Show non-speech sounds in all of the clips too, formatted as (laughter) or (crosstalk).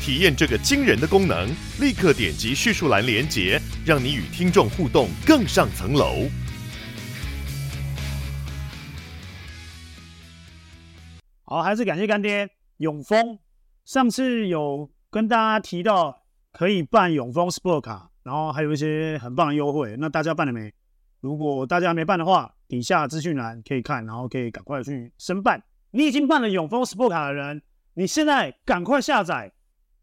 体验这个惊人的功能，立刻点击叙述栏连接，让你与听众互动更上层楼。好，还是感谢干爹永丰。上次有跟大家提到可以办永丰 Sport 卡，然后还有一些很棒的优惠。那大家办了没？如果大家没办的话，底下资讯栏可以看，然后可以赶快去申办。你已经办了永丰 Sport 卡的人，你现在赶快下载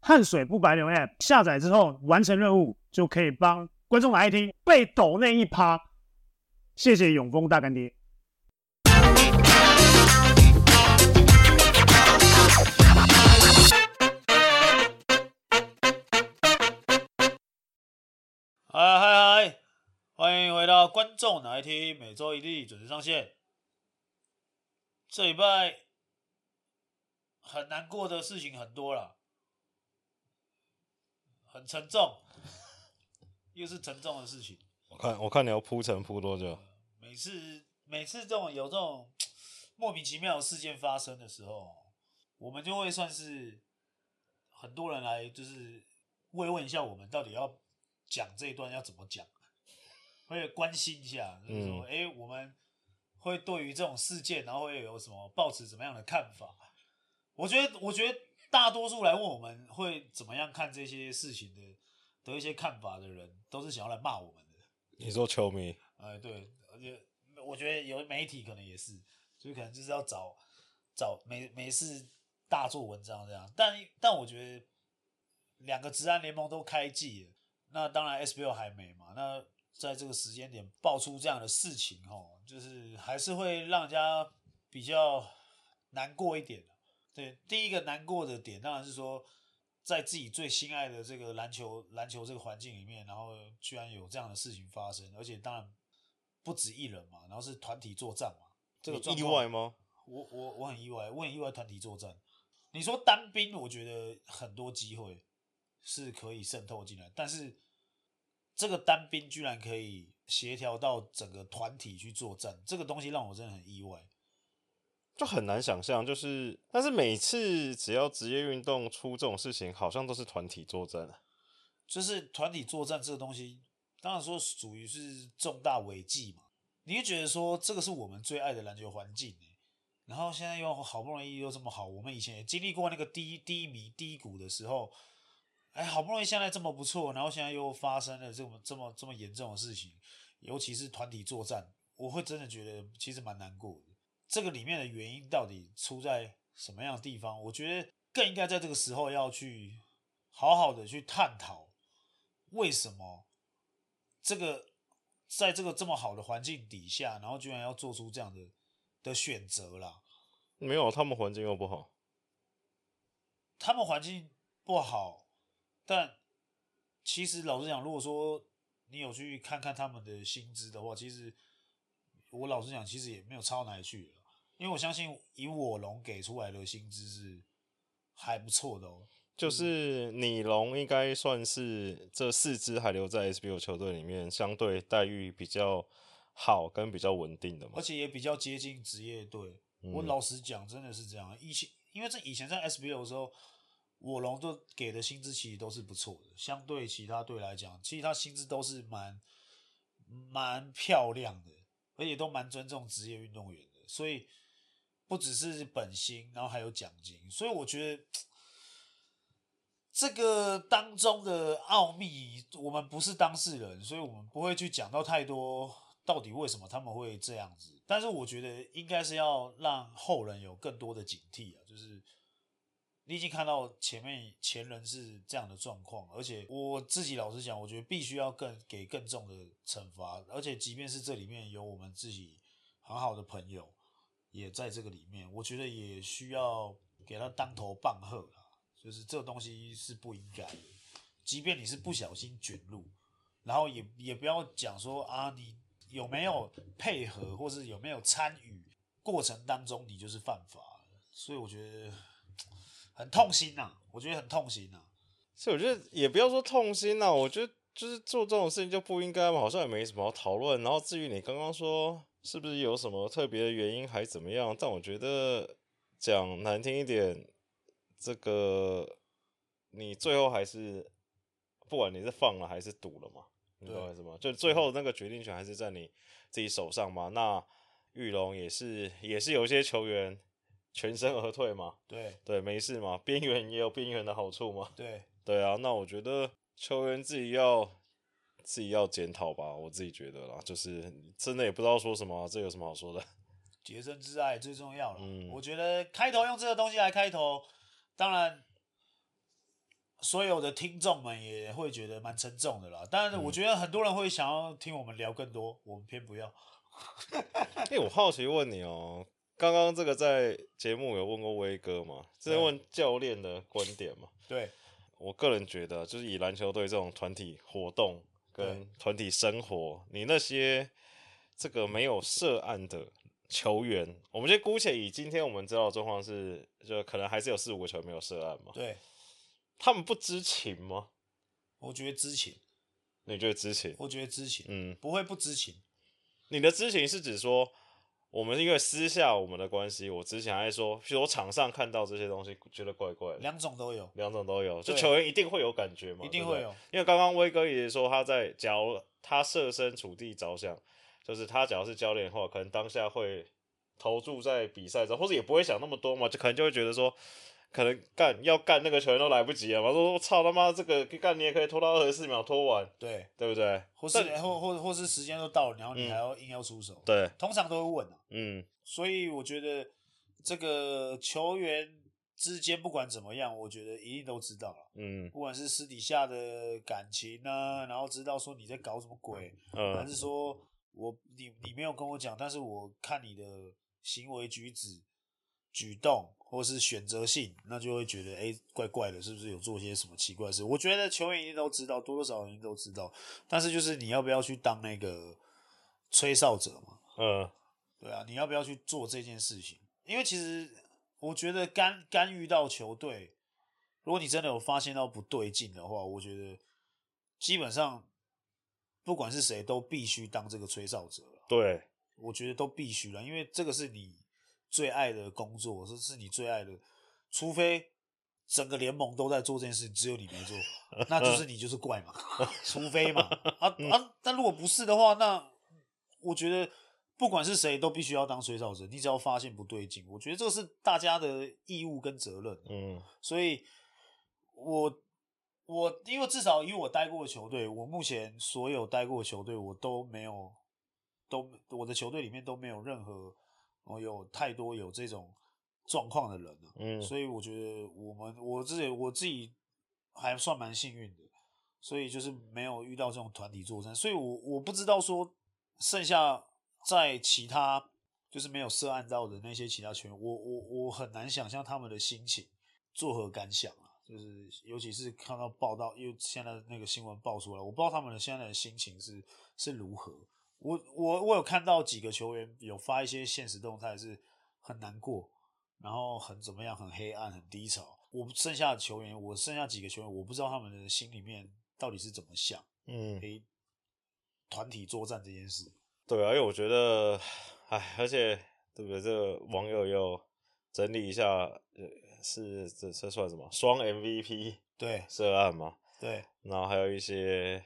汗水不白流 App，下载之后完成任务就可以帮观众来听被抖那一趴。谢谢永丰大干爹。嗨嗨嗨！欢迎回到观众来听，每周一例准时上线。这礼拜很难过的事情很多了，很沉重，又是沉重的事情。我看，我看你要铺陈铺多久？每次每次这种有这种莫名其妙的事件发生的时候，我们就会算是很多人来，就是慰问一下我们到底要。讲这一段要怎么讲？会关心一下，就是说，哎、嗯欸，我们会对于这种事件，然后会有什么抱持怎么样的看法？我觉得，我觉得大多数来问我们会怎么样看这些事情的的一些看法的人，都是想要来骂我们的。你说球迷？哎、欸，对，而且我觉得有媒体可能也是，所以可能就是要找找没没事大做文章这样。但但我觉得两个职安联盟都开季了。那当然，SBL 还没嘛。那在这个时间点爆出这样的事情，吼，就是还是会让人家比较难过一点。对，第一个难过的点当然是说，在自己最心爱的这个篮球篮球这个环境里面，然后居然有这样的事情发生，而且当然不止一人嘛，然后是团体作战嘛。这个意外吗？我我我很意外，我很意外团体作战。你说单兵，我觉得很多机会。是可以渗透进来，但是这个单兵居然可以协调到整个团体去作战，这个东西让我真的很意外，就很难想象。就是，但是每次只要职业运动出这种事情，好像都是团体作战。就是团体作战这个东西，当然说属于是重大违纪嘛。你会觉得说这个是我们最爱的篮球环境，然后现在又好不容易又这么好，我们以前也经历过那个低低迷低谷的时候。哎，好不容易现在这么不错，然后现在又发生了这么这么这么严重的事情，尤其是团体作战，我会真的觉得其实蛮难过的。这个里面的原因到底出在什么样的地方？我觉得更应该在这个时候要去好好的去探讨，为什么这个在这个这么好的环境底下，然后居然要做出这样的的选择啦？没有，他们环境又不好，他们环境不好。但其实老实讲，如果说你有去看看他们的薪资的话，其实我老实讲，其实也没有差到哪里去。因为我相信以我龙给出来的薪资是还不错的哦。就是你龙应该算是这四支还留在 SBL 球队里面，相对待遇比较好跟比较稳定的嘛，而且也比较接近职业队。我老实讲，真的是这样。以前因为这以前在 SBL 的时候。我龙都给的薪资其实都是不错的，相对其他队来讲，其实他薪资都是蛮蛮漂亮的，而且都蛮尊重职业运动员的，所以不只是本薪，然后还有奖金，所以我觉得这个当中的奥秘，我们不是当事人，所以我们不会去讲到太多到底为什么他们会这样子，但是我觉得应该是要让后人有更多的警惕啊，就是。你已经看到前面前人是这样的状况，而且我自己老实讲，我觉得必须要更给更重的惩罚，而且即便是这里面有我们自己很好的朋友也在这个里面，我觉得也需要给他当头棒喝。就是这个东西是不应该的，即便你是不小心卷入，然后也也不要讲说啊，你有没有配合，或是有没有参与过程当中，你就是犯法。所以我觉得很痛心呐、啊，我觉得很痛心呐、啊。所以我觉得也不要说痛心呐、啊，我觉得就是做这种事情就不应该嘛，好像也没什么好讨论。然后至于你刚刚说是不是有什么特别的原因，还怎么样？但我觉得讲难听一点，这个你最后还是不管你是放了还是赌了嘛，你懂我意思吗？就最后那个决定权还是在你自己手上嘛。那玉龙也是也是有一些球员。全身而退嘛，对对，没事嘛，边缘也有边缘的好处嘛，对对啊，那我觉得球员自己要自己要检讨吧，我自己觉得啦，就是真的也不知道说什么，这有什么好说的？(laughs) 洁身自爱最重要了，嗯，我觉得开头用这个东西来开头，当然所有的听众们也会觉得蛮沉重的啦，但是我觉得很多人会想要听我们聊更多，我们偏不要。哎、欸，我好奇问你哦、喔。刚刚这个在节目有问过威哥嘛？这是问教练的观点嘛？对，我个人觉得，就是以篮球队这种团体活动跟团体生活，你那些这个没有涉案的球员，我们先姑且以今天我们知道的状况是，就可能还是有四五个球员没有涉案嘛？对，他们不知情吗？我觉得知情。你觉得知情？我觉得知情。嗯，不会不知情。你的知情是指说？我们因为私下我们的关系，我之前还说，譬如我场上看到这些东西，觉得怪怪的。两种都有，两种都有，就球员一定会有感觉嘛，一定会有。因为刚刚威哥也说他在，假如他设身处地着想，就是他假如是教练的话，可能当下会投注在比赛中，或者也不会想那么多嘛，就可能就会觉得说。可能干要干那个球员都来不及了嘛？说我操他妈这个干你也可以拖到二十四秒拖完，对对不对？或是或或或是时间都到了，然后你还要硬要出手，嗯、对，通常都会问啊。嗯，所以我觉得这个球员之间不管怎么样，我觉得一定都知道了。嗯，不管是私底下的感情呢，然后知道说你在搞什么鬼，嗯，还是说我你你没有跟我讲，但是我看你的行为举止举动。或是选择性，那就会觉得哎、欸，怪怪的，是不是有做些什么奇怪的事？我觉得球员一定都知道，多多少少一定都知道。但是就是你要不要去当那个吹哨者嘛？嗯，对啊，你要不要去做这件事情？因为其实我觉得干干预到球队，如果你真的有发现到不对劲的话，我觉得基本上不管是谁都必须当这个吹哨者。对，我觉得都必须了，因为这个是你。最爱的工作，这是你最爱的，除非整个联盟都在做这件事，只有你没做，那就是你就是怪嘛，(laughs) 除非嘛，(laughs) 啊啊！但如果不是的话，那我觉得不管是谁都必须要当吹哨者，你只要发现不对劲，我觉得这是大家的义务跟责任。嗯，所以我我因为至少因为我待过的球队，我目前所有待过的球队，我都没有都我的球队里面都没有任何。我有太多有这种状况的人了，嗯，所以我觉得我们我自己我自己还算蛮幸运的，所以就是没有遇到这种团体作战，所以我我不知道说剩下在其他就是没有涉案到的那些其他球员，我我我很难想象他们的心情作何感想啊，就是尤其是看到报道，又现在那个新闻爆出来，我不知道他们的现在的心情是是如何。我我我有看到几个球员有发一些现实动态，是很难过，然后很怎么样，很黑暗，很低潮。我剩下的球员，我剩下几个球员，我不知道他们的心里面到底是怎么想。嗯，诶，团体作战这件事，对啊，因为我觉得，哎，而且对不对？这个网友又整理一下，呃，是这这算什么？双 MVP 对涉案嘛？对，然后还有一些。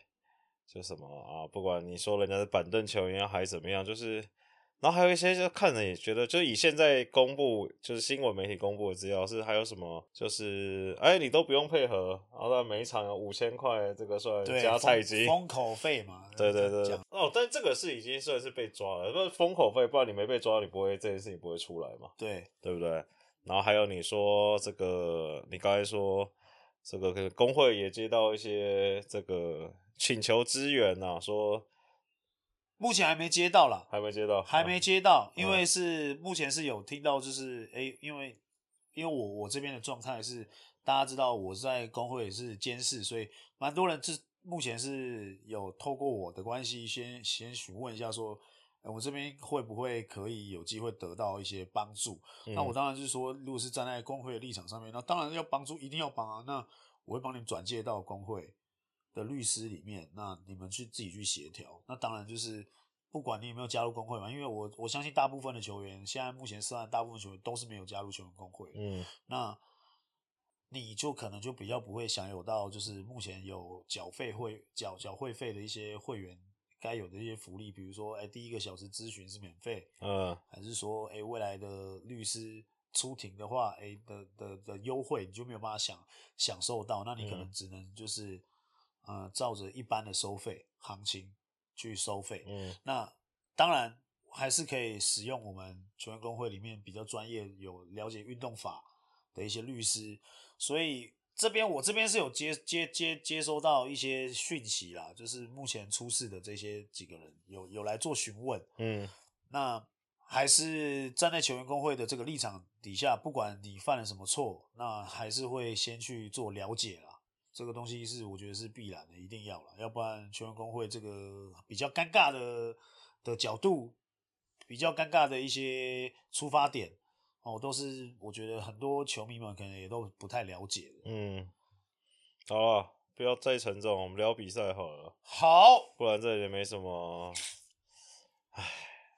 就什么啊，不管你说人家是板凳球员还是怎么样，就是，然后还有一些就看着也觉得，就以现在公布就是新闻媒体公布的资料是还有什么，就是哎你都不用配合，然后每一场有五千块，这个算加菜金封口费嘛？(laughs) 对对对，哦，但这个是已经算是被抓了，不封口费，不然你没被抓，你不会这件事情不会出来嘛？对对不对？然后还有你说这个，你刚才说这个工会也接到一些这个。请求支援呐、啊，说目前还没接到啦，还没接到，还没接到，因为是目前是有听到，就是哎、欸，因为因为我我这边的状态是大家知道我在工会也是监事，所以蛮多人是目前是有透过我的关系先先询问一下说，呃，我这边会不会可以有机会得到一些帮助？嗯、那我当然是说，如果是站在工会的立场上面，那当然要帮助，一定要帮啊。那我会帮你转介到工会的律师里面，那你们去自己去协调。那当然就是。不管你有没有加入工会嘛，因为我我相信大部分的球员，现在目前涉案大部分球员都是没有加入球员工会。嗯，那你就可能就比较不会享有到，就是目前有缴费会缴缴会费的一些会员该有的一些福利，比如说，哎，第一个小时咨询是免费，嗯，还是说，哎，未来的律师出庭的话，哎的的的优惠你就没有办法享享受到，那你可能只能就是，嗯、呃，照着一般的收费行情。去收费，嗯，那当然还是可以使用我们球员工会里面比较专业、有了解运动法的一些律师，所以这边我这边是有接接接接收到一些讯息啦，就是目前出事的这些几个人有有来做询问，嗯，那还是站在球员工会的这个立场底下，不管你犯了什么错，那还是会先去做了解啦。这个东西是我觉得是必然的，一定要了，要不然球员工会这个比较尴尬的的角度，比较尴尬的一些出发点哦，都是我觉得很多球迷们可能也都不太了解的。嗯，好了，不要再沉重，我们聊比赛好了。好，不然这里也没什么，唉，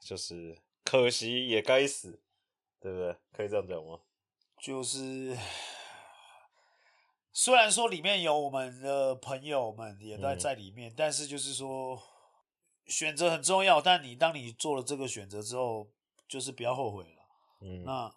就是可惜也该死，对不对？可以这样讲吗？就是。虽然说里面有我们的朋友们也在在里面，嗯、但是就是说选择很重要。但你当你做了这个选择之后，就是不要后悔了。嗯，那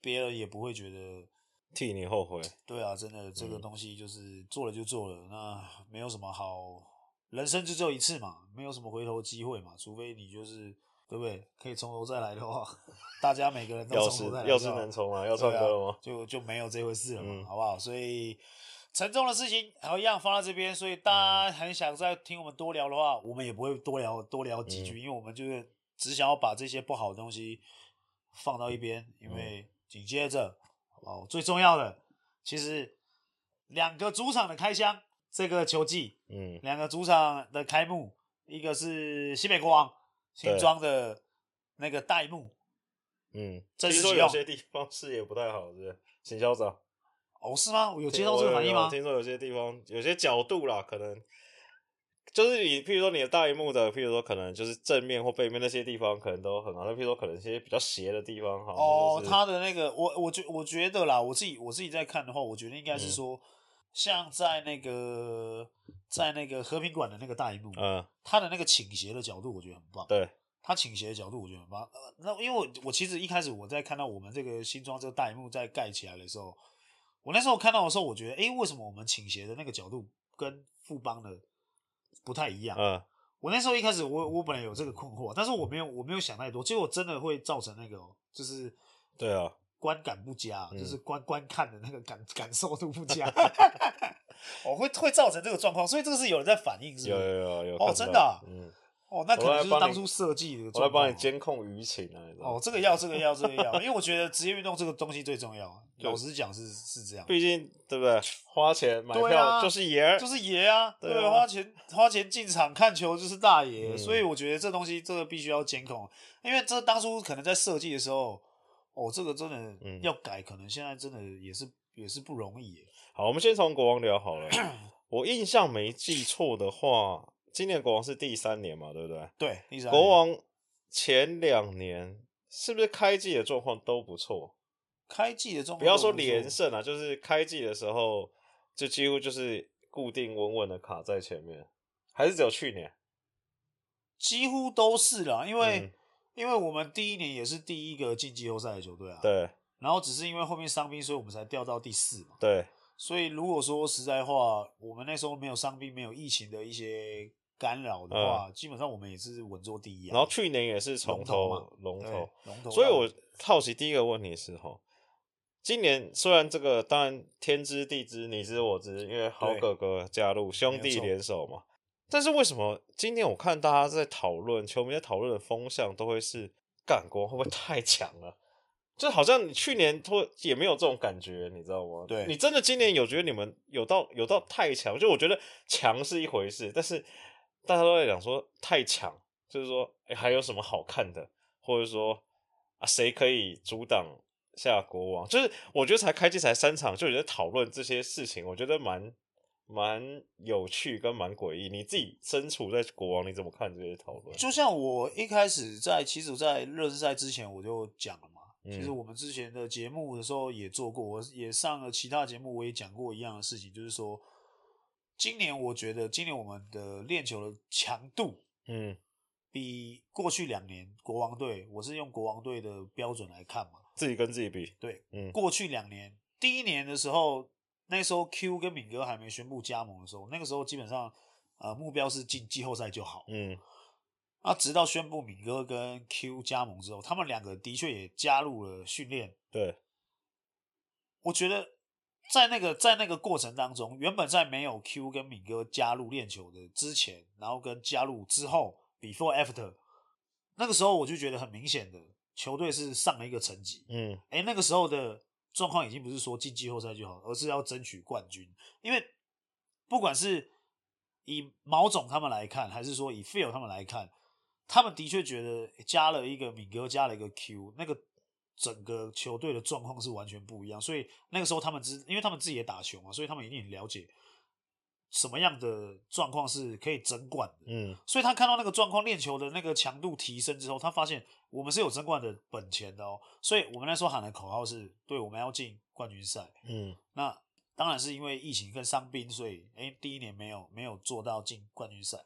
别人也不会觉得替你后悔。对啊，真的这个东西就是做了就做了，嗯、那没有什么好，人生就只有一次嘛，没有什么回头机会嘛，除非你就是。对不对？可以从头再来的话，大家每个人都从头再来。要是能重来，要唱歌了吗？啊、就就没有这回事了嘛，嗯、好不好？所以沉重的事情还一样放在这边。所以大家很想再听我们多聊的话，我们也不会多聊多聊几句，嗯、因为我们就是只想要把这些不好的东西放到一边。因为紧接着，好不好？最重要的，其实两个主场的开箱，这个球季，嗯，两个主场的开幕，一个是西北国王。新装的那个代幕，嗯，听说有些地方视野不太好，是不是？请校长，哦，是吗？我有接到这个反应吗？听说有些地方有些角度啦，可能就是你，譬如说你的大荧幕的，譬如说可能就是正面或背面那些地方，可能都很好。那譬如说可能一些比较斜的地方，哈，哦，他的那个，我我觉我觉得啦，我自己我自己在看的话，我觉得应该是说。嗯像在那个在那个和平馆的那个大荧幕，嗯，它的那个倾斜的角度，我觉得很棒。对，它倾斜的角度，我觉得很棒。呃，那因为我我其实一开始我在看到我们这个新装这个大荧幕在盖起来的时候，我那时候看到的时候，我觉得，哎，为什么我们倾斜的那个角度跟富邦的不太一样？嗯，我那时候一开始我我本来有这个困惑，但是我没有我没有想太多，结果真的会造成那个就是对啊。观感不佳，就是观、嗯、观看的那个感感受度不佳，(laughs) 哦，会会造成这个状况，所以这个是有人在反映，是不是？有有有有哦，真的、啊，嗯，哦，那可能就是当初设计的，我来帮你监控舆情啊，哦，这个要，这个要，这个要，因为我觉得职业运动这个东西最重要，老实讲是是这样，毕竟对不对？花钱买票就是爷，就是爷啊，对，花钱花钱进场看球就是大爷，所以我觉得这东西这个必须要监控，因为这当初可能在设计的时候。哦，这个真的要改，嗯、可能现在真的也是也是不容易耶。好，我们先从国王聊好了。(clears throat) 我印象没记错的话，今年国王是第三年嘛，对不对？对，第三年。国王前两年是不是开季的状况都不错？开季的状况，不要说连胜啊，就是开季的时候就几乎就是固定稳稳的卡在前面，还是只有去年？几乎都是啦，因为、嗯。因为我们第一年也是第一个进季后赛的球队啊，对。然后只是因为后面伤兵，所以我们才掉到第四嘛。对。所以如果说实在话，我们那时候没有伤兵，没有疫情的一些干扰的话，嗯、基本上我们也是稳坐第一啊。然后去年也是从头龙头，龙头。龙头。所以我好奇第一个问题是哈，今年虽然这个当然天知地知你知我知，因为好哥哥加入兄弟联手嘛。但是为什么今天我看大家在讨论，球迷在讨论的风向都会是干国会不会太强了？就好像你去年拖也没有这种感觉，你知道吗？对，你真的今年有觉得你们有到有到太强？就我觉得强是一回事，但是大家都在讲说太强，就是说哎、欸、还有什么好看的，或者说啊谁可以阻挡下国王？就是我觉得才开机才三场就有人在讨论这些事情，我觉得蛮。蛮有趣跟蛮诡异，你自己身处在国王，你怎么看这些讨论？就像我一开始在，其实，在热身赛之前我就讲了嘛。嗯、其实我们之前的节目的时候也做过，我也上了其他节目，我也讲过一样的事情，就是说，今年我觉得今年我们的练球的强度，嗯，比过去两年国王队，我是用国王队的标准来看嘛，自己跟自己比，对，嗯，过去两年第一年的时候。那时候 Q 跟敏哥还没宣布加盟的时候，那个时候基本上，呃，目标是进季后赛就好。嗯，啊，直到宣布敏哥跟 Q 加盟之后，他们两个的确也加入了训练。对，我觉得在那个在那个过程当中，原本在没有 Q 跟敏哥加入练球的之前，然后跟加入之后，before after，那个时候我就觉得很明显的，球队是上了一个层级。嗯，哎，那个时候的。状况已经不是说进季后赛就好，而是要争取冠军。因为不管是以毛总他们来看，还是说以 Phil 他们来看，他们的确觉得加了一个敏哥，加了一个 Q，那个整个球队的状况是完全不一样。所以那个时候他们知，因为他们自己也打球嘛，所以他们一定很了解。什么样的状况是可以争冠的？嗯，所以他看到那个状况，练球的那个强度提升之后，他发现我们是有争冠的本钱的哦。所以我们那时候喊的口号是：对，我们要进冠军赛。嗯，那当然是因为疫情跟伤兵，所以哎、欸，第一年没有没有做到进冠军赛。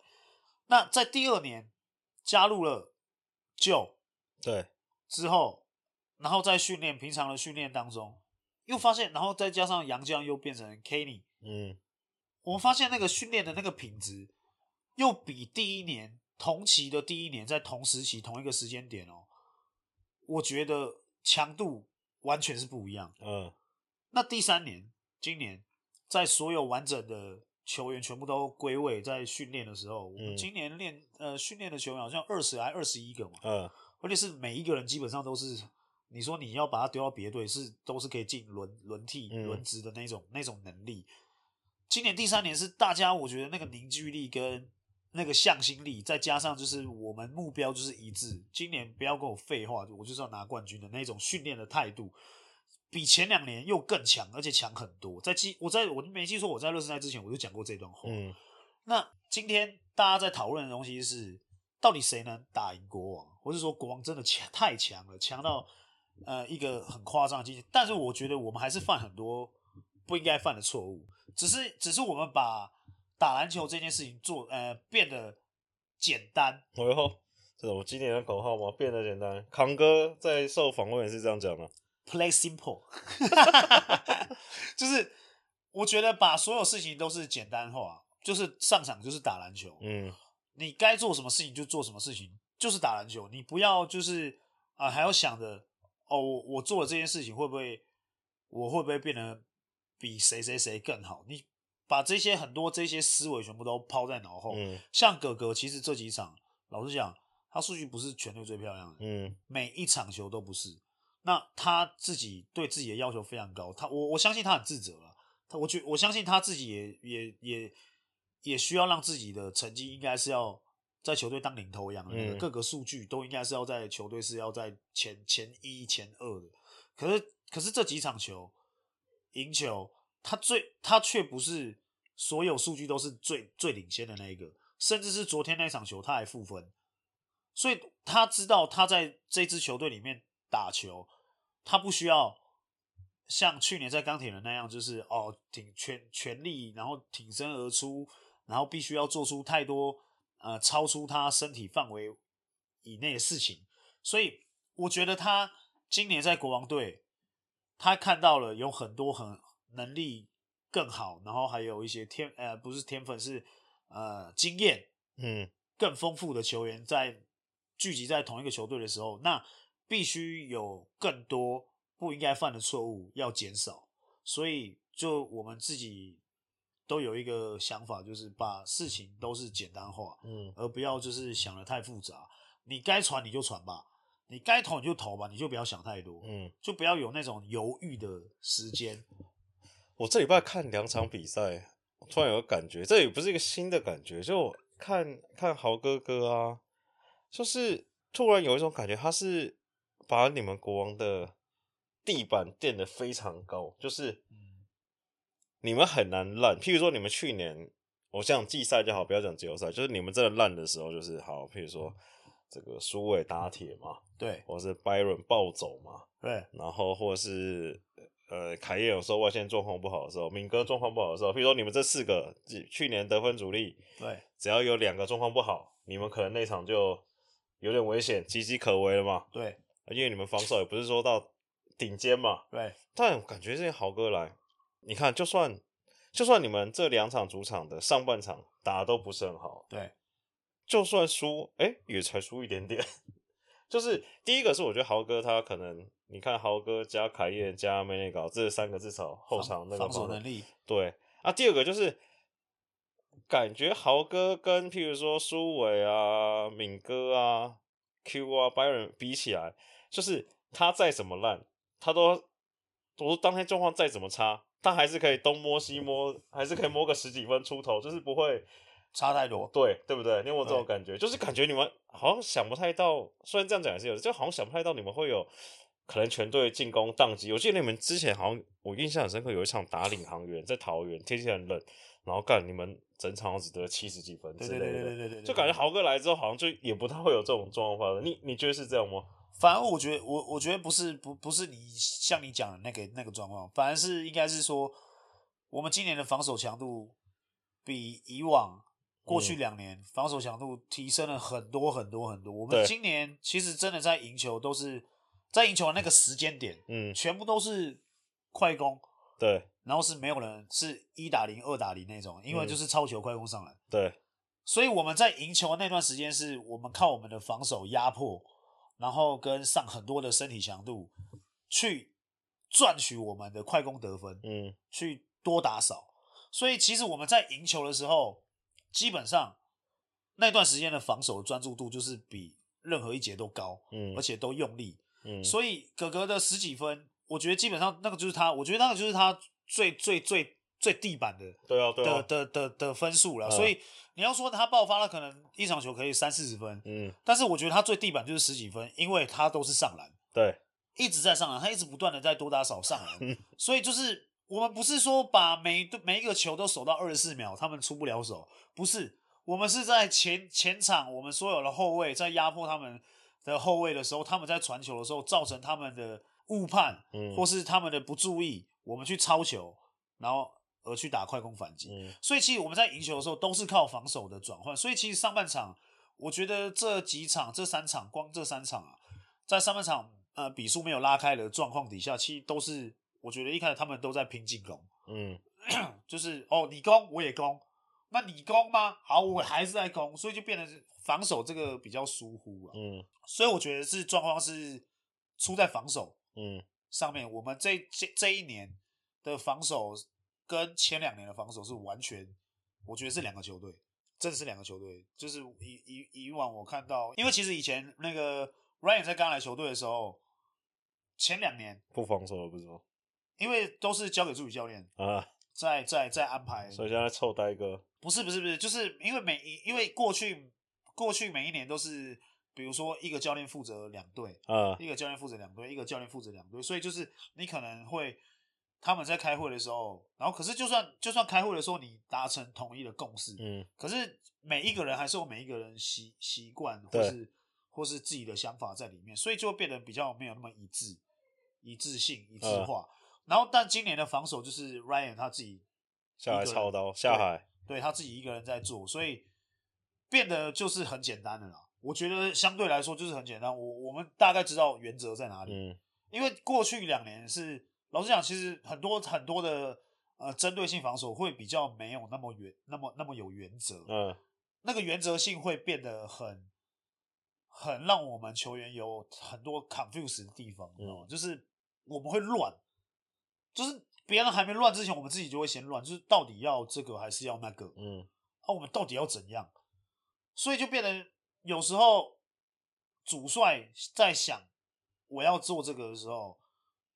那在第二年加入了 Joe，对，之后，然后在训练平常的训练当中，又发现，然后再加上杨绛又变成 Kenny，嗯。我们发现那个训练的那个品质，又比第一年同期的第一年在同时期同一个时间点哦，我觉得强度完全是不一样。嗯，那第三年今年在所有完整的球员全部都归位在训练的时候，我们今年练呃训练的球员好像二十还二十一个嘛。嗯，而且是每一个人基本上都是，你说你要把他丢到别队是都是可以进轮轮替轮值的那种那种能力。今年第三年是大家，我觉得那个凝聚力跟那个向心力，再加上就是我们目标就是一致。今年不要跟我废话，我就是要拿冠军的那种训练的态度，比前两年又更强，而且强很多。在记我在我没记错，我在热身赛之前我就讲过这段话。嗯，那今天大家在讨论的东西是，到底谁能打赢国王，或是说国王真的强太强了，强到呃一个很夸张的境界。但是我觉得我们还是犯很多不应该犯的错误。只是，只是我们把打篮球这件事情做呃变得简单。(laughs) 哦哟，这种经典的口号吗？变得简单。康哥在受访问也是这样讲的。Play simple，(laughs) 就是我觉得把所有事情都是简单化，就是上场就是打篮球。嗯，你该做什么事情就做什么事情，就是打篮球。你不要就是啊、呃、还要想着哦，我我做了这件事情会不会我会不会变得。比谁谁谁更好？你把这些很多这些思维全部都抛在脑后。嗯，像哥哥，其实这几场，老实讲，他数据不是全队最漂亮的。嗯，每一场球都不是。那他自己对自己的要求非常高。他我我相信他很自责了。他我觉我相信他自己也也也也需要让自己的成绩应该是要在球队当领头羊的。嗯，各个数据都应该是要在球队是要在前前一前二的。可是可是这几场球。赢球，他最他却不是所有数据都是最最领先的那一个，甚至是昨天那场球他还负分，所以他知道他在这支球队里面打球，他不需要像去年在钢铁人那样，就是哦挺全全力，然后挺身而出，然后必须要做出太多呃超出他身体范围以内的事情，所以我觉得他今年在国王队。他看到了有很多很能力更好，然后还有一些天呃不是天分是呃经验嗯。更丰富的球员在聚集在同一个球队的时候，那必须有更多不应该犯的错误要减少，所以就我们自己都有一个想法，就是把事情都是简单化，嗯，而不要就是想的太复杂。你该传你就传吧，你该投你就投吧，你就不要想太多，嗯，就不要有那种犹豫的时间。我这礼拜看两场比赛，突然有个感觉，这也不是一个新的感觉，就看看豪哥哥啊，就是突然有一种感觉，他是把你们国王的地板垫得非常高，就是你们很难烂。譬如说，你们去年，我讲季赛就好，不要讲季后赛，就是你们真的烂的时候，就是好，譬如说。这个苏伟打铁嘛，对，或是 Byron 暴走嘛，对，然后或是呃凯燕有时候外线状况不好的时候，敏哥状况不好的时候，比如说你们这四个去年得分主力，对，只要有两个状况不好，你们可能那场就有点危险，岌岌可危了嘛，对，因为你们防守也不是说到顶尖嘛，对，但感觉这些豪哥来，你看就算就算你们这两场主场的上半场打得都不是很好，对。就算输，哎、欸，也才输一点点。(laughs) 就是第一个是，我觉得豪哥他可能，你看豪哥加凯燕加梅内高这三个至少后场那个防守能力，对啊。第二个就是感觉豪哥跟譬如说苏伟啊、敏哥啊、Q 啊、Byron 比起来，就是他再怎么烂，他都我说当天状况再怎么差，他还是可以东摸西摸，还是可以摸个十几分出头，就是不会。差太多，对对不对？你有没有这种感觉？就是感觉你们好像想不太到，虽然这样讲也是有，就好像想不太到你们会有可能全队进攻宕机。我记得你们之前好像我印象很深刻，有一场打领航员在桃园，天气很冷，然后干你们整场只得七十几分之类的，对对对对对对，就感觉豪哥来之后好像就也不太会有这种状况发生。你你觉得是这样吗？反而我觉得我我觉得不是不不是你像你讲的那个那个状况，反而是应该是说我们今年的防守强度比以往。过去两年防守强度提升了很多很多很多。我们今年其实真的在赢球，都是在赢球的那个时间点，嗯，全部都是快攻，对，然后是没有人是一打零、二打零那种，因为就是超球快攻上来，对，所以我们在赢球的那段时间，是我们靠我们的防守压迫，然后跟上很多的身体强度去赚取我们的快攻得分，嗯，去多打少，所以其实我们在赢球的时候。基本上那段时间的防守专注度就是比任何一节都高，嗯，而且都用力，嗯，所以哥哥的十几分，我觉得基本上那个就是他，我觉得那个就是他最最最最地板的，对啊，对啊，的的的的分数了。所以你要说他爆发了，可能一场球可以三四十分，嗯，但是我觉得他最地板就是十几分，因为他都是上篮，对，一直在上篮，他一直不断的在多打少上篮，所以就是。我们不是说把每一每一个球都守到二十四秒，他们出不了手，不是。我们是在前前场，我们所有的后卫在压迫他们的后卫的时候，他们在传球的时候造成他们的误判，嗯，或是他们的不注意，我们去抄球，然后而去打快攻反击。嗯，所以其实我们在赢球的时候都是靠防守的转换。所以其实上半场，我觉得这几场这三场，光这三场啊，在上半场呃比数没有拉开的状况底下，其实都是。我觉得一开始他们都在拼进攻，嗯，(coughs) 就是哦，你攻我也攻，那你攻吗？好，我还是在攻，所以就变得防守这个比较疏忽了，嗯，所以我觉得是状况是出在防守，嗯，上面我们这这这一年的防守跟前两年的防守是完全，我觉得是两个球队，真的是两个球队，就是以以以往我看到，因为其实以前那个 Ryan 在刚来球队的时候，前两年不防守了，不是吗？因为都是交给助理教练。啊，在在在安排，所以现在臭呆哥不是不是不是，就是因为每一因为过去过去每一年都是，比如说一个教练负责两队啊，一个教练负责两队，一个教练负责两队，所以就是你可能会他们在开会的时候，然后可是就算就算开会的时候你达成统一的共识，嗯，可是每一个人还是有每一个人习习惯或是或是自己的想法在里面，所以就会变得比较没有那么一致一致性一致化。然后，但今年的防守就是 Ryan 他自己下来操刀下海，对，对他自己一个人在做，所以变得就是很简单的啦。我觉得相对来说就是很简单。我我们大概知道原则在哪里，嗯，因为过去两年是老实讲，其实很多很多的呃针对性防守会比较没有那么原那么那么有原则，嗯，那个原则性会变得很很让我们球员有很多 confuse 的地方，嗯，就是我们会乱。就是别人还没乱之前，我们自己就会先乱。就是到底要这个还是要那个？嗯，啊，我们到底要怎样？所以就变得有时候主帅在想我要做这个的时候，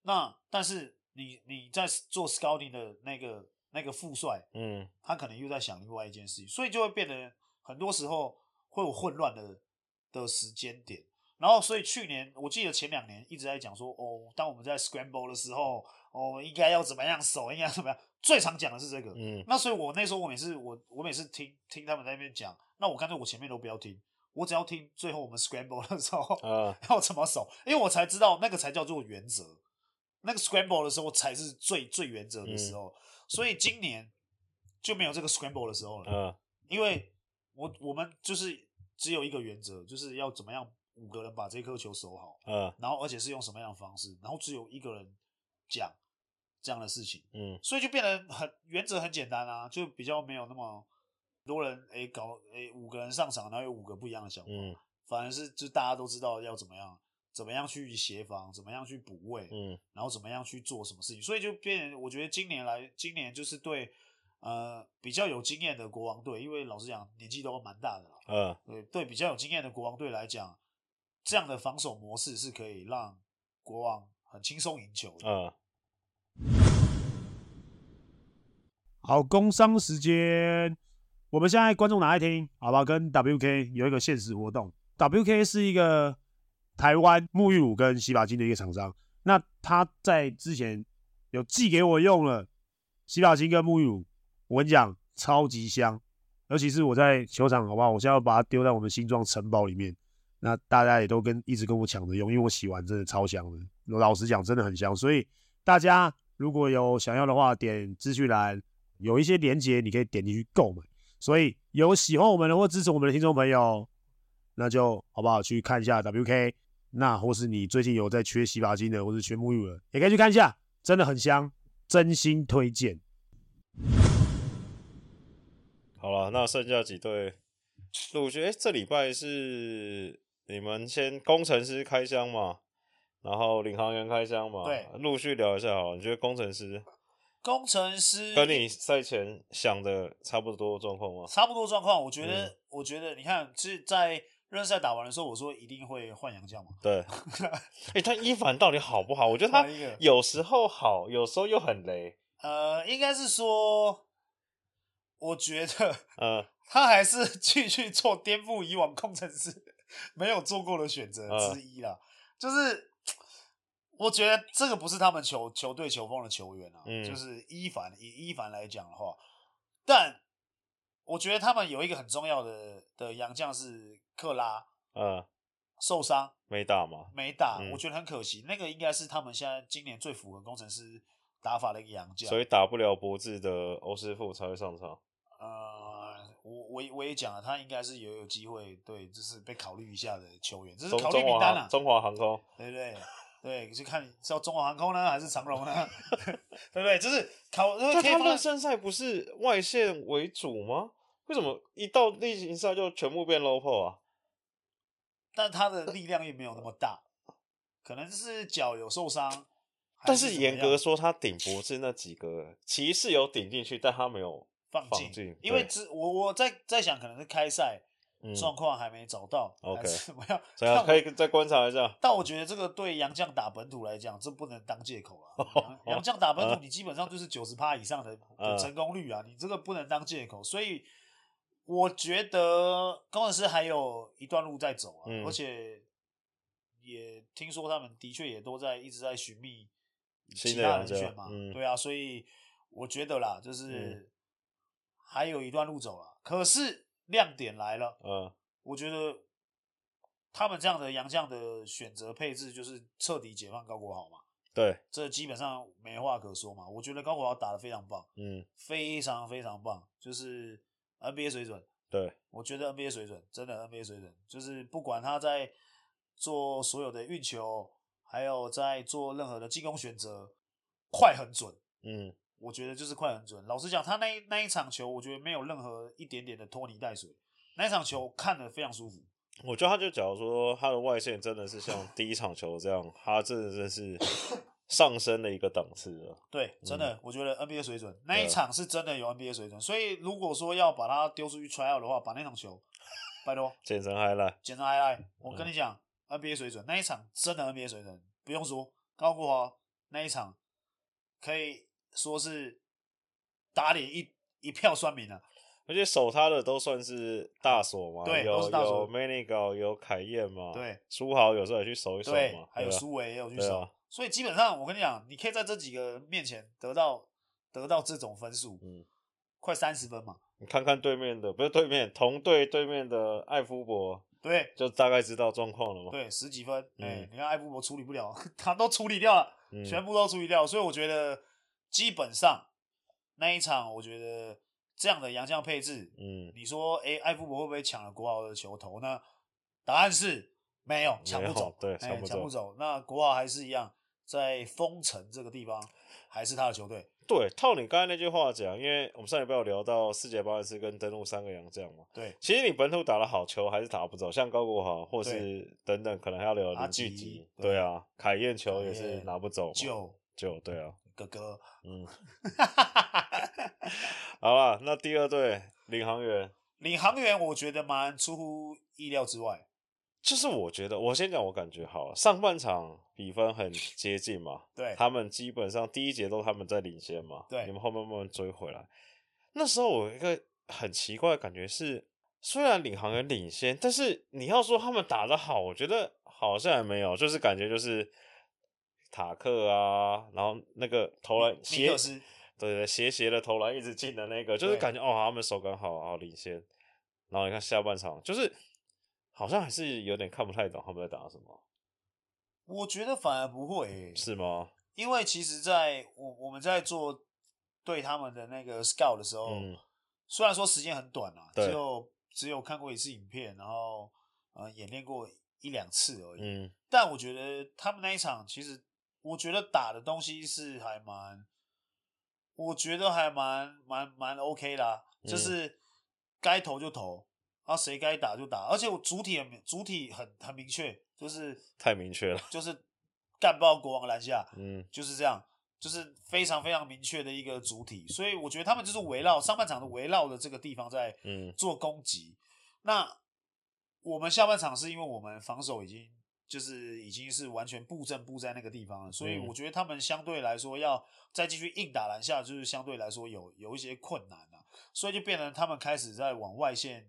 那但是你你在做 scouting 的那个那个副帅，嗯，他可能又在想另外一件事情，所以就会变得很多时候会有混乱的的时间点。然后，所以去年我记得前两年一直在讲说，哦，当我们在 scramble 的时候，哦，应该要怎么样守，应该怎么样，最常讲的是这个。嗯，那所以我那时候我每次我我每次听听他们在那边讲，那我干脆我前面都不要听，我只要听最后我们 scramble 的时候，啊，要怎么守，因为我才知道那个才叫做原则，那个 scramble 的时候才是最最原则的时候。嗯、所以今年就没有这个 scramble 的时候了，嗯，因为我我们就是只有一个原则，就是要怎么样。五个人把这颗球守好，嗯，然后而且是用什么样的方式，然后只有一个人讲这样的事情，嗯，所以就变得很原则很简单啊，就比较没有那么多人哎搞哎五个人上场，然后有五个不一样的想法，嗯，反而是就大家都知道要怎么样，怎么样去协防，怎么样去补位，嗯，然后怎么样去做什么事情，所以就变成我觉得今年来今年就是对呃比较有经验的国王队，因为老实讲年纪都蛮大的了，嗯，对对，比较有经验的国王队来讲。这样的防守模式是可以让国王很轻松赢球的。嗯。好，工商时间，我们现在观众哪爱听？好不好，跟 WK 有一个限时活动。WK 是一个台湾沐浴乳跟洗发精的一个厂商。那他在之前有寄给我用了洗发精跟沐浴乳，我跟你讲，超级香。尤其是我在球场，好不好？我现在要把它丢在我们新庄城堡里面。那大家也都跟一直跟我抢着用，因为我洗完真的超香的。老实讲，真的很香。所以大家如果有想要的话，点资讯栏有一些链接，你可以点进去购买。所以有喜欢我们的或支持我们的听众朋友，那就好不好去看一下 WK。那或是你最近有在缺洗发精的，或是缺沐浴的，也可以去看一下，真的很香，真心推荐。好了，那剩下几队陆续，这礼拜是。你们先工程师开箱嘛，然后领航员开箱嘛，对，陆续聊一下好。你觉得工程师工程师跟你赛前想的差不多状况吗？差不多状况，我觉得，嗯、我觉得，你看，是在热赛打完的时候，我说一定会换杨将嘛。对。(laughs) 哎、欸，他伊凡到底好不好？我觉得他有时候好，有时候又很雷。呃，应该是说，我觉得，呃，他还是继续做颠覆以往攻城狮。没有做过的选择之一啦，呃、就是我觉得这个不是他们球球队球风的球员啊，嗯、就是伊凡以伊凡来讲的话，但我觉得他们有一个很重要的的洋将是克拉，呃，受伤。没打吗？没打，嗯、我觉得很可惜，那个应该是他们现在今年最符合工程师打法的一个洋将，所以打不了博智的欧师傅才会上场，呃。我我我也讲了，他应该是有有机会，对，就是被考虑一下的球员，这是考虑名单了。中华航空，(laughs) 对不对对，就看是要中华航空呢，还是长荣呢？(laughs) 对不对？就是考。那他热身赛不是外线为主吗？为什么一到例行赛就全部变 low post 啊？但他的力量也没有那么大，可能是脚有受伤。但是严格说，他顶脖子那几个骑士有顶进去，但他没有。放进，因为只我我在在想，可能是开赛状况还没找到，OK，我要 (laughs) 所以可以再观察一下。但我觉得这个对杨将打本土来讲，这不能当借口啊。(laughs) 杨将打本土，你基本上就是九十趴以上的成功率啊，你这个不能当借口。所以我觉得工程师还有一段路在走啊，而且也听说他们的确也都在一直在寻觅其他人选嘛，对啊，所以我觉得啦，就是。还有一段路走了，可是亮点来了。嗯，我觉得他们这样的洋将的选择配置，就是彻底解放高国豪嘛。对，这基本上没话可说嘛。我觉得高国豪打的非常棒，嗯，非常非常棒，就是 NBA 水准。对，我觉得 NBA 水准真的 NBA 水准，就是不管他在做所有的运球，还有在做任何的进攻选择，快很准。嗯。我觉得就是快很准。老实讲，他那一那一场球，我觉得没有任何一点点的拖泥带水。那一场球看得非常舒服。我觉得他就假如说他的外线真的是像 (laughs) 第一场球这样，他真的真是上升了一个档次了。对，真的，嗯、我觉得 NBA 水准那一场是真的有 NBA 水准。所以如果说要把他丢出去 try out 的话，把那场球拜托 (laughs) 简称 highlight，剪成 highlight。我跟你讲、NBA 水准，那一场真的 NBA 水准，不用说，高国华那一场可以说是打脸一一票酸民了。而且守他的都算是大锁嘛，对，有都是大锁有 Manigault 有凯燕嘛，对，书豪有时候也去守一守嘛，还有苏维也有？去守，啊所以基本上我跟你讲，你可以在这几个面前得到得到这种分数，嗯，快三十分嘛，你看看对面的，不是对面同队对面的艾夫伯，对。就大概知道状况了嘛，对，十几分，哎、嗯。你看艾夫伯处理不了，(laughs) 他都处理掉了，嗯。全部都处理掉，所以我觉得基本上那一场，我觉得这样的洋将配置，嗯，你说，哎、艾夫伯会不会抢了国豪的球头呢？答案是没有，抢不走，对，哎抢不不走。那国豪还是一样，在封城这个地方，还是他的球队。对，套你刚才那句话讲，因为我们上礼拜有聊到四节八十四跟登陆三个洋将嘛，对，其实你本土打的好，球还是打不走，像高国豪或是等等，可能还要聊阿吉林俊杰，对对啊，凯燕球也是拿不走嘛，就就对啊，哥哥，嗯，(laughs) 好了，那第二队领航员，领航员我觉得蛮出乎意料之外。就是我觉得，我先讲我感觉好了，上半场比分很接近嘛，对。他们基本上第一节都他们在领先嘛，对。你们后面慢慢追回来。那时候我一个很奇怪的感觉是，虽然领航员领先，但是你要说他们打得好，我觉得好像也没有，就是感觉就是塔克啊，然后那个投篮尼斜对对，斜斜的投篮一直进的那个，就是感觉哦，他们手感好好领先。然后你看下半场，就是好像还是有点看不太懂他们在打什么，我觉得反而不会、欸，是吗？因为其实在我我们在做对他们的那个 scout 的时候，嗯，虽然说时间很短啊，对只有只有看过一次影片，然后呃演练过一两次而已。嗯但我觉得他们那一场，其实我觉得打的东西是还蛮，我觉得还蛮蛮蛮 OK 啦，嗯。就是该投就投，然后谁该打就打，而且我主体很主体很很明确，就是 (laughs) 太明确了，就是干爆国王篮下，(laughs) 嗯。就是这样，就是非常非常明确的一个主体，所以我觉得他们就是围绕上半场的围绕的这个地方在嗯。做攻击。那我们下半场是因为我们防守已经就是已经是完全布阵布在那个地方了，所以嗯。我觉得他们相对来说要再继续硬打篮下，就是相对来说有有一些困难啊，所以就变成他们开始在往外线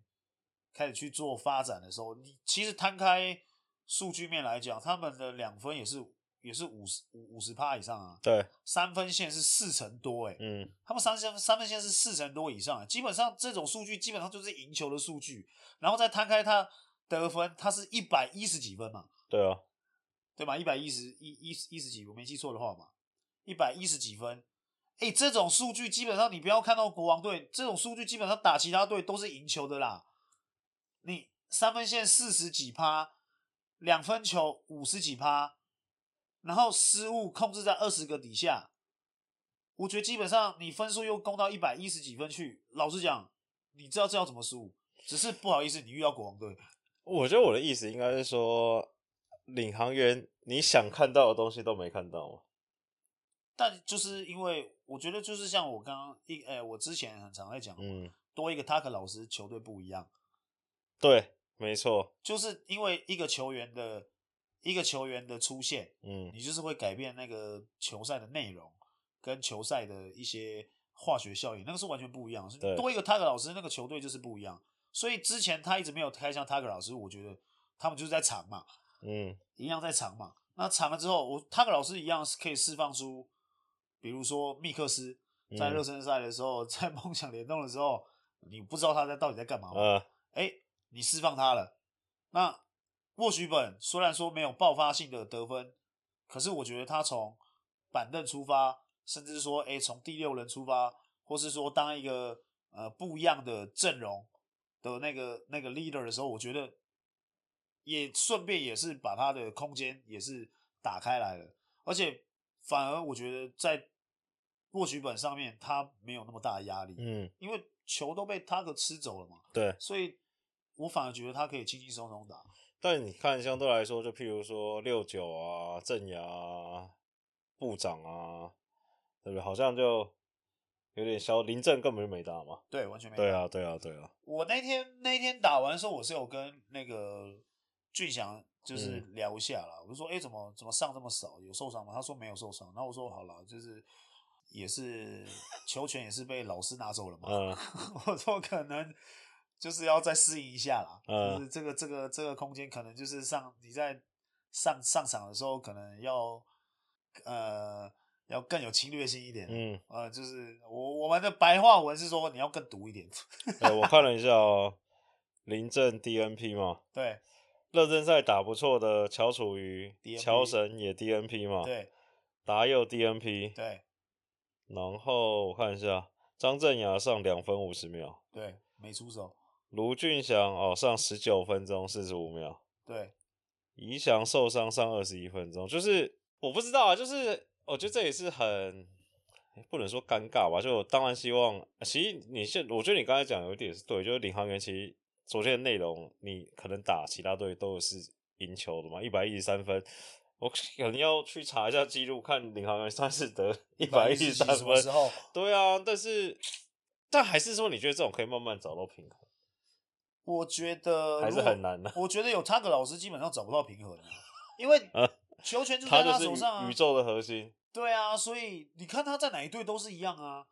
开始去做发展的时候，你其实摊开数据面来讲，他们的两分也是也是五十五五十趴以上啊，对，三分线是四成多诶、欸嗯。他们三分三分线是四成多以上，基本上这种数据基本上就是赢球的数据，然后再摊开他得分，他是一百一十几分嘛，对啊，对吧？一百一十一一一十几，我没记错的话嘛，一百一十几分。哎，这种数据基本上你不要看到国王队，这种数据基本上打其他队都是赢球的啦。你三分线四十几趴，两分球五十几趴，然后失误控制在二十个底下，我觉得基本上你分数又攻到一百一十几分去。老实讲，你知道这要怎么输？只是不好意思，你遇到国王队。我觉得我的意思应该是说，领航员你想看到的东西都没看到嘛，但就是因为我觉得，就是像我刚刚一诶、我之前很常在讲，嗯，多一个 Tucker 老师，球队不一样，对，没错，就是因为一个球员的一个球员的出现，嗯。你就是会改变那个球赛的内容跟球赛的一些化学效应，那个是完全不一样。对。多一个 Tucker 老师，那个球队就是不一样。所以之前他一直没有开箱 Tucker 老师，我觉得他们就是在藏嘛，嗯一样在藏嘛。那长了之后，我 Tucker 老师一样是可以释放出，比如说密克斯在热身赛的时候，(laughs) 在梦想联动的时候，你不知道他在到底在干嘛嘛？呃，哎，你释放他了。那沃许本虽然说没有爆发性的得分，可是我觉得他从板凳出发，甚至说哎从第六人出发，或是说当一个呃不一样的阵容的那个那个 leader 的时候，我觉得也顺便也是把他的空间也是打开来了，而且反而我觉得在沃许本上面他没有那么大的压力，嗯，因为球都被他给吃走了嘛。对。所以我反而觉得他可以轻轻松松打。但你看，相对来说，就譬如说六九啊、镇牙啊、部长啊，对不对？好像就有点小。林正根本就没打嘛。对，完全没打。对啊，对啊，对啊。我那天那天打完的时候，我是有跟那个俊祥就是聊一下啦，嗯、我就说，哎、欸，怎么怎么上这么少？有受伤吗？他说没有受伤。然后我说好了，就是也是球权也是被老师拿走了嘛。嗯、(laughs) 我说可能就是要再适应一下啦，嗯、就是这个这个这个空间可能就是上你在上上场的时候可能要呃要更有侵略性一点。嗯，呃，就是我我们的白话文是说你要更毒一点。欸、我看了一下哦、(laughs) 喔，林政 DNP 嘛，对。热身赛打不错的乔楚瑜、乔神也 DNP 嘛？对，达佑 DNP 对，然后我看一下，张镇雅上两分五十秒，对，没出手。卢俊祥哦上十九分钟四十五秒，对，宜翔受伤上二十一分钟，就是我不知道啊，就是我觉得这也是很不能说尴尬吧，就我当然希望，其实你现我觉得你刚才讲有一点是对，就是领航员其实。昨天的内容，你可能打其他队都是赢球的嘛？一百一十三分，我可能要去查一下记录，看领航员算是得 (laughs) 一百一十三分。对啊，但是但还是说，你觉得这种可以慢慢找到平衡？我觉得还是很难的。我觉得有他个老师基本上找不到平衡，因为 (laughs) 球权就在他手上宇宙的核心。对啊，所以你看他在哪一队都是一样啊。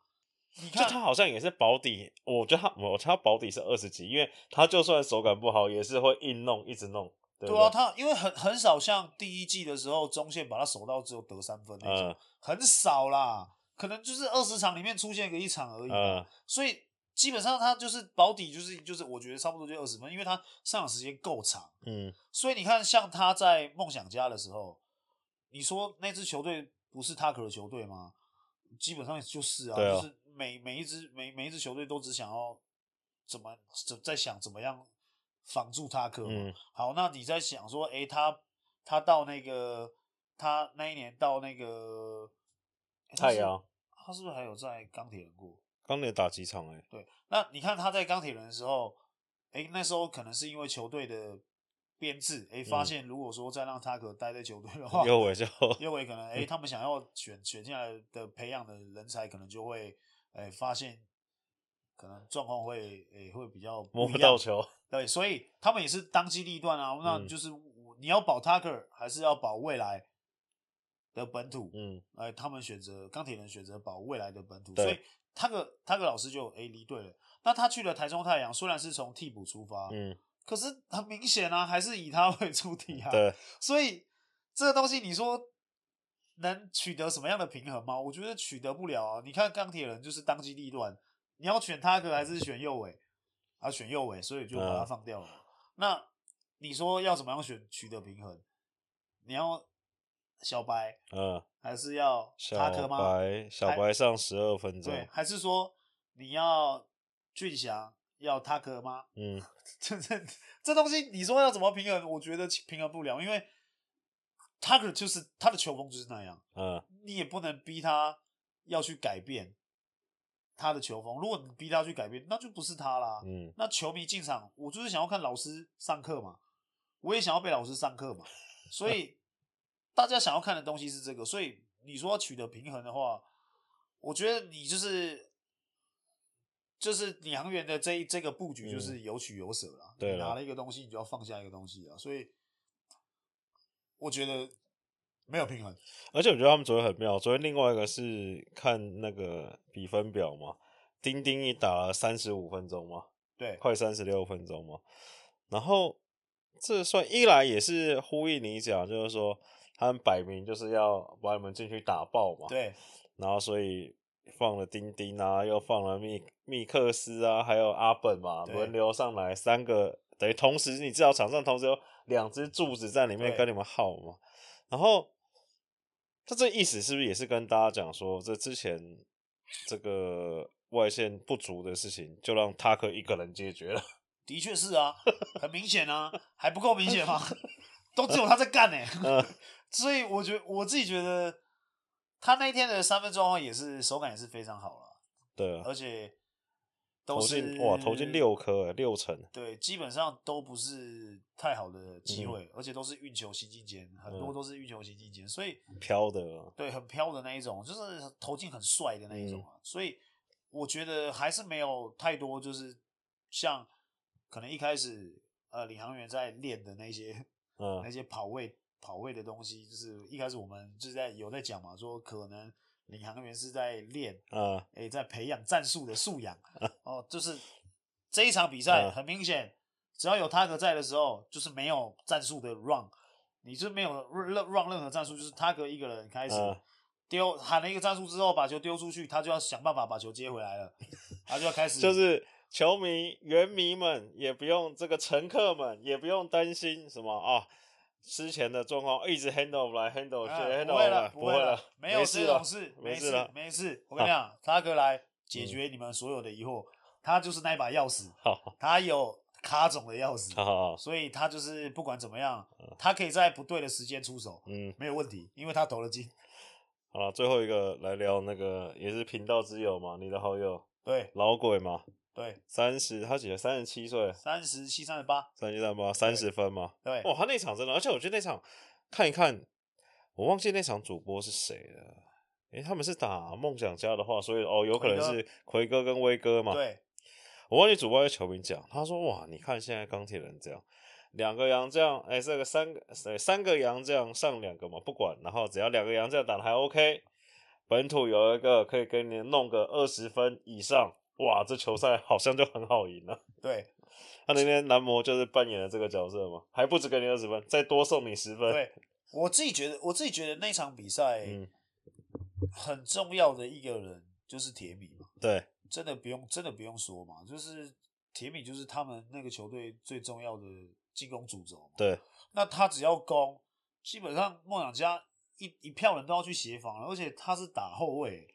你看就他好像也是保底，我觉得他我他保底是二十几，因为他就算手感不好，也是会硬弄，一直弄。对，对，对啊，他因为很很少像第一季的时候，中线把他守到只有得三分那种，嗯、很少啦，可能就是二十场里面出现一个一场而已。嗯，所以基本上他就是保底，就是就是我觉得差不多就二十分，因为他上场时间够长。嗯，所以你看，像他在梦想家的时候，你说那支球队不是他可的球队吗？基本上就是啊，啊就是。每每一支每每一支球队都只想要怎么怎在想怎么样防住他克。嗯，好，那你在想说，哎、欸，他他到那个他那一年到那个、欸、太阳，他是不是还有在钢铁人过？钢铁打几场哎、欸？对，那你看他在钢铁人的时候，哎、欸，那时候可能是因为球队的。编制哎，发现如果说再让他可待在球队的话，右尾就右尾可能哎、欸，(laughs) 他们想要选选进来的培养的人才，可能就会哎、欸、发现可能状况会哎、欸、会比较不摸不到球，对，所以他们也是当机立断啊，那就是你要保 Tucker 还是要保未来的本土？嗯，哎，他们选择钢铁人选择保未来的本土，所以他个他个老师就哎离队了。那他去了台中太阳，虽然是从替补出发，嗯。可是很明显啊，还是以他为主体啊。对，所以这个东西你说能取得什么样的平衡吗？我觉得取得不了啊。你看钢铁人就是当机立断，你要选他可还是选右尾？啊，选右尾，所以就把他放掉了。嗯、那你说要怎么样选取得平衡？你要小白，嗯，还是要他可吗？小白，小白上十二分钟，对，还是说你要俊祥？要他可吗？嗯，(laughs) 这这这东西，你说要怎么平衡？我觉得平衡不了，因为他可就是他的球风就是那样。嗯，你也不能逼他要去改变他的球风。如果你逼他去改变，那就不是他啦。嗯，那球迷进场，我就是想要看老师上课嘛，我也想要被老师上课嘛。所以大家想要看的东西是这个。所以你说要取得平衡的话，我觉得你就是。就是领航员的这一这个布局就是有取有舍啦。对，拿了一个东西，你就要放下一个东西啊。所以我觉得没有平衡。而且我觉得他们昨天很妙。昨天另外一个是看那个比分表嘛，丁丁一打了三十五分钟嘛，对，快三十六分钟嘛。然后这算一来也是呼应你讲，就是说他们摆明就是要把你们进去打爆嘛。对，然后所以。放了丁丁啊，又放了密密克斯啊，还有阿本嘛，轮流上来三个，等于同时你知道场上同时有两只柱子在里面跟你们耗嘛。然后他这意思是不是也是跟大家讲说，这之前这个外线不足的事情，就让塔克一个人解决了？(laughs) 的确是啊，很明显啊，还不够明显吗？(laughs) 都只有他在干呢、欸。嗯、(laughs) 所以我觉得我自己觉得。他那一天的三分状况也是手感也是非常好了，对啊，而且都是投哇投进六颗六成，对，基本上都不是太好的机会，嗯、而且都是运球行进间，很多都是运球行进间，所以飘的，对，很飘的那一种，就是投进很帅的那一种啊，嗯、所以我觉得还是没有太多，就是像可能一开始呃领航员在练的那些，(laughs) 嗯，那些跑位跑位的东西，就是一开始我们就是在有在讲嘛，说可能领航员是在练，嗯，哎、欸，在培养战术的素养，哦，就是这一场比赛很明显，只要有他哥在的时候，就是没有战术的 run，你就没有 run run 任何战术，就是他哥一个人开始。丢喊了一个战术之后，把球丢出去，他就要想办法把球接回来了，(laughs) 他就要开始。就是球迷、原迷们也不用，这个乘客们也不用担心什么啊，之前的状况一直 handle 来 handle 去、啊、handle 不会了，不会了，没有这种事，没事了，没事。我跟你讲，他哥来解决你们所有的疑惑，嗯、他就是那一把钥匙，他有卡总的钥匙，所以他就是不管怎么样，他可以在不对的时间出手，嗯，没有问题，因为他投了金。好了，最后一个来聊那个也是频道之友嘛，你的好友，对，老鬼嘛，对，三十，他几岁？三十七岁，三十七、三十八，三十七、三十八，三十分嘛，对，哇，他那场真的，而且我觉得那场看一看，我忘记那场主播是谁了，诶、欸，他们是打梦想家的话，所以哦，有可能是奎哥跟威哥嘛，对，我忘记主播跟球迷讲，他说哇，你看现在钢铁人这样。两个洋将，哎、欸，这个三个，对，三个洋将上两个嘛，不管，然后只要两个洋将打的还 OK，本土有一个可以给你弄个二十分以上，哇，这球赛好像就很好赢了。对，(laughs) 他那天男模就是扮演了这个角色嘛，还不止给你二十分，再多送你十分。对，我自己觉得，我自己觉得那场比赛，嗯，很重要的一个人就是铁米嘛。对，真的不用，真的不用说嘛，就是铁米就是他们那个球队最重要的。进攻主轴，对，那他只要攻，基本上梦想家一一票人都要去协防了，而且他是打后卫，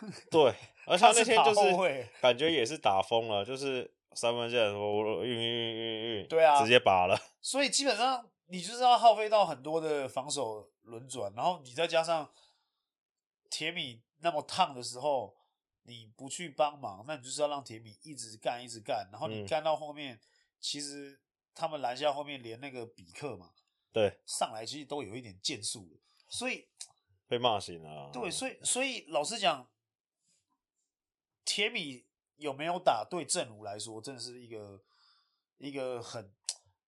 (laughs) 对，而且他那天就是感觉也是打疯了，就是三分线我运运运运运，对啊，直接拔了，所以基本上你就是要耗费到很多的防守轮转，然后你再加上铁米那么烫的时候，你不去帮忙，那你就是要让铁米一直干一直干，然后你干到后面，嗯、其实。他们篮下后面连那个比克嘛，对，上来其实都有一点剑术的，所以被骂醒了。对，所以所以老实讲，铁米有没有打，对正如来说，真的是一个一个很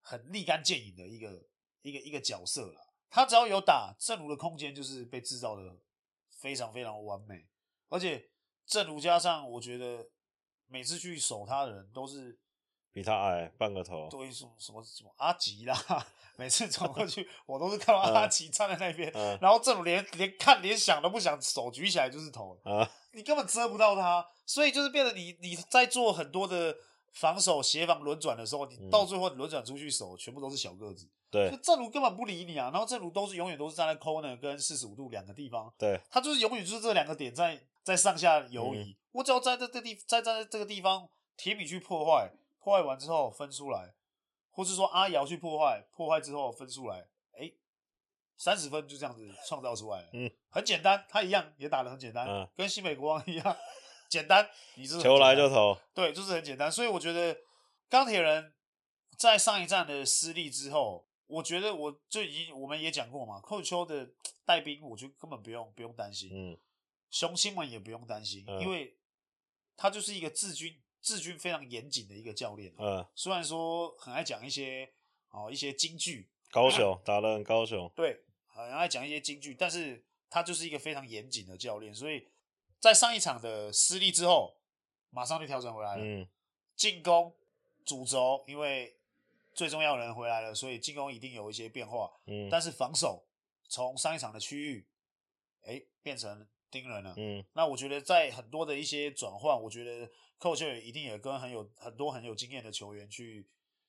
很立竿见影的一个一个一个角色了。他只要有打，正如的空间就是被制造的非常非常完美，而且正如加上，我觉得每次去守他的人都是。比他矮半个头，对，什么什么什么阿吉啦，(laughs) 每次走过去，(laughs) 我都是看到阿吉站在那边，嗯、然后正如连连看连想都不想，手举起来就是投，嗯、你根本遮不到他，所以就是变得你你在做很多的防守协防轮转的时候，你到最后轮转出去守，全部都是小个子，对，就正如根本不理你啊，然后正如都是永远都是站在 corner 跟四十五度两个地方，对，他就是永远就是这两个点在在上下游移，嗯、我只要在这这地在在这个地方铁米去破坏。破坏完之后分出来，或是说阿瑶去破坏，破坏之后分出来，哎，三十分就这样子创造出来了。嗯，很简单，他一样也打得很简单，嗯，跟新美国王一样简单。你是球来就投，对，就是很简单。所以我觉得钢铁人在上一站的失利之后，我觉得我就已经我们也讲过嘛，寇秋的带兵，我就根本不用不用担心。嗯，雄心们也不用担心，嗯，因为他就是一个治军。治军非常严谨的一个教练，嗯，虽然说很爱讲一些哦一些金句，高雄打得很高雄，对，很爱讲一些京剧，但是他就是一个非常严谨的教练，所以在上一场的失利之后，马上就调整回来了，嗯，进攻主轴因为最重要的人回来了，所以进攻一定有一些变化，嗯，但是防守从上一场的区域，哎，变成盯人了，嗯，那我觉得在很多的一些转换，我觉得。Coach 也一定也跟很有很多很有经验的球员去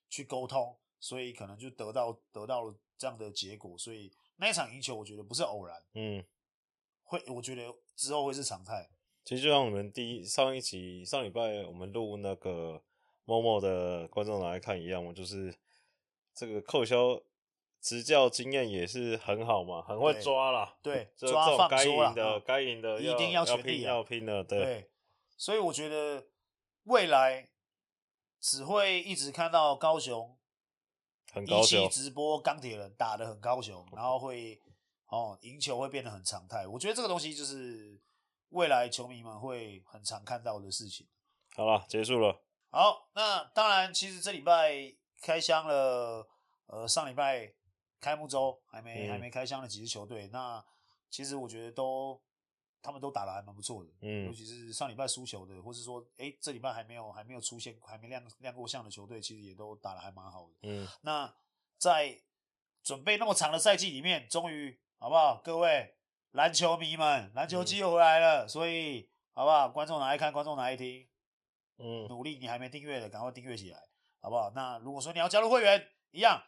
去沟通，所以可能就得到得到了这样的结果。所以那一场赢球，我觉得不是偶然，嗯，会我觉得之后会是常态。其实就像我们第一上一集上礼拜我们录那个 Momo 的观众来看一样嘛，就是这个扣销执教经验也是很好嘛，很会抓啦，对，就抓放该赢的该赢的一定要要拼要拼的，对，所以我觉得。未来只会一直看到高雄，很高雄一起直播钢铁人打得很高雄，然后会哦赢球会变得很常态。我觉得这个东西就是未来球迷们会很常看到的事情。好了，结束了。好，那当然，其实这礼拜开箱了，呃，上礼拜开幕周还没、嗯、还没开箱的几支球队，那其实我觉得都他们都打的还蛮不错的，嗯，尤其是上礼拜输球的，或是说，哎，这礼拜还没有还没有出现还没亮亮过相的球队，其实也都打的还蛮好的，嗯，那在准备那么长的赛季里面，终于好不好，各位篮球迷们，篮球季又回来了，嗯、所以好不好，观众拿来看，观众拿来听。嗯，努力，你还没订阅的，赶快订阅起来，好不好？那如果说你要加入会员，一样，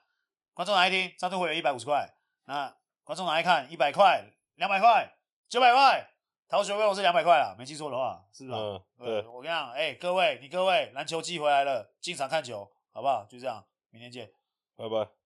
观众来听，赞助会员一百五十块，那观众来看，一百块、两百块、九百块，逃学费用是两百块啊，没记错的话，是不是？嗯，对，我跟你讲，哎、欸，各位，你各位，篮球季回来了，进场看球，好不好？就这样，明天见，拜拜。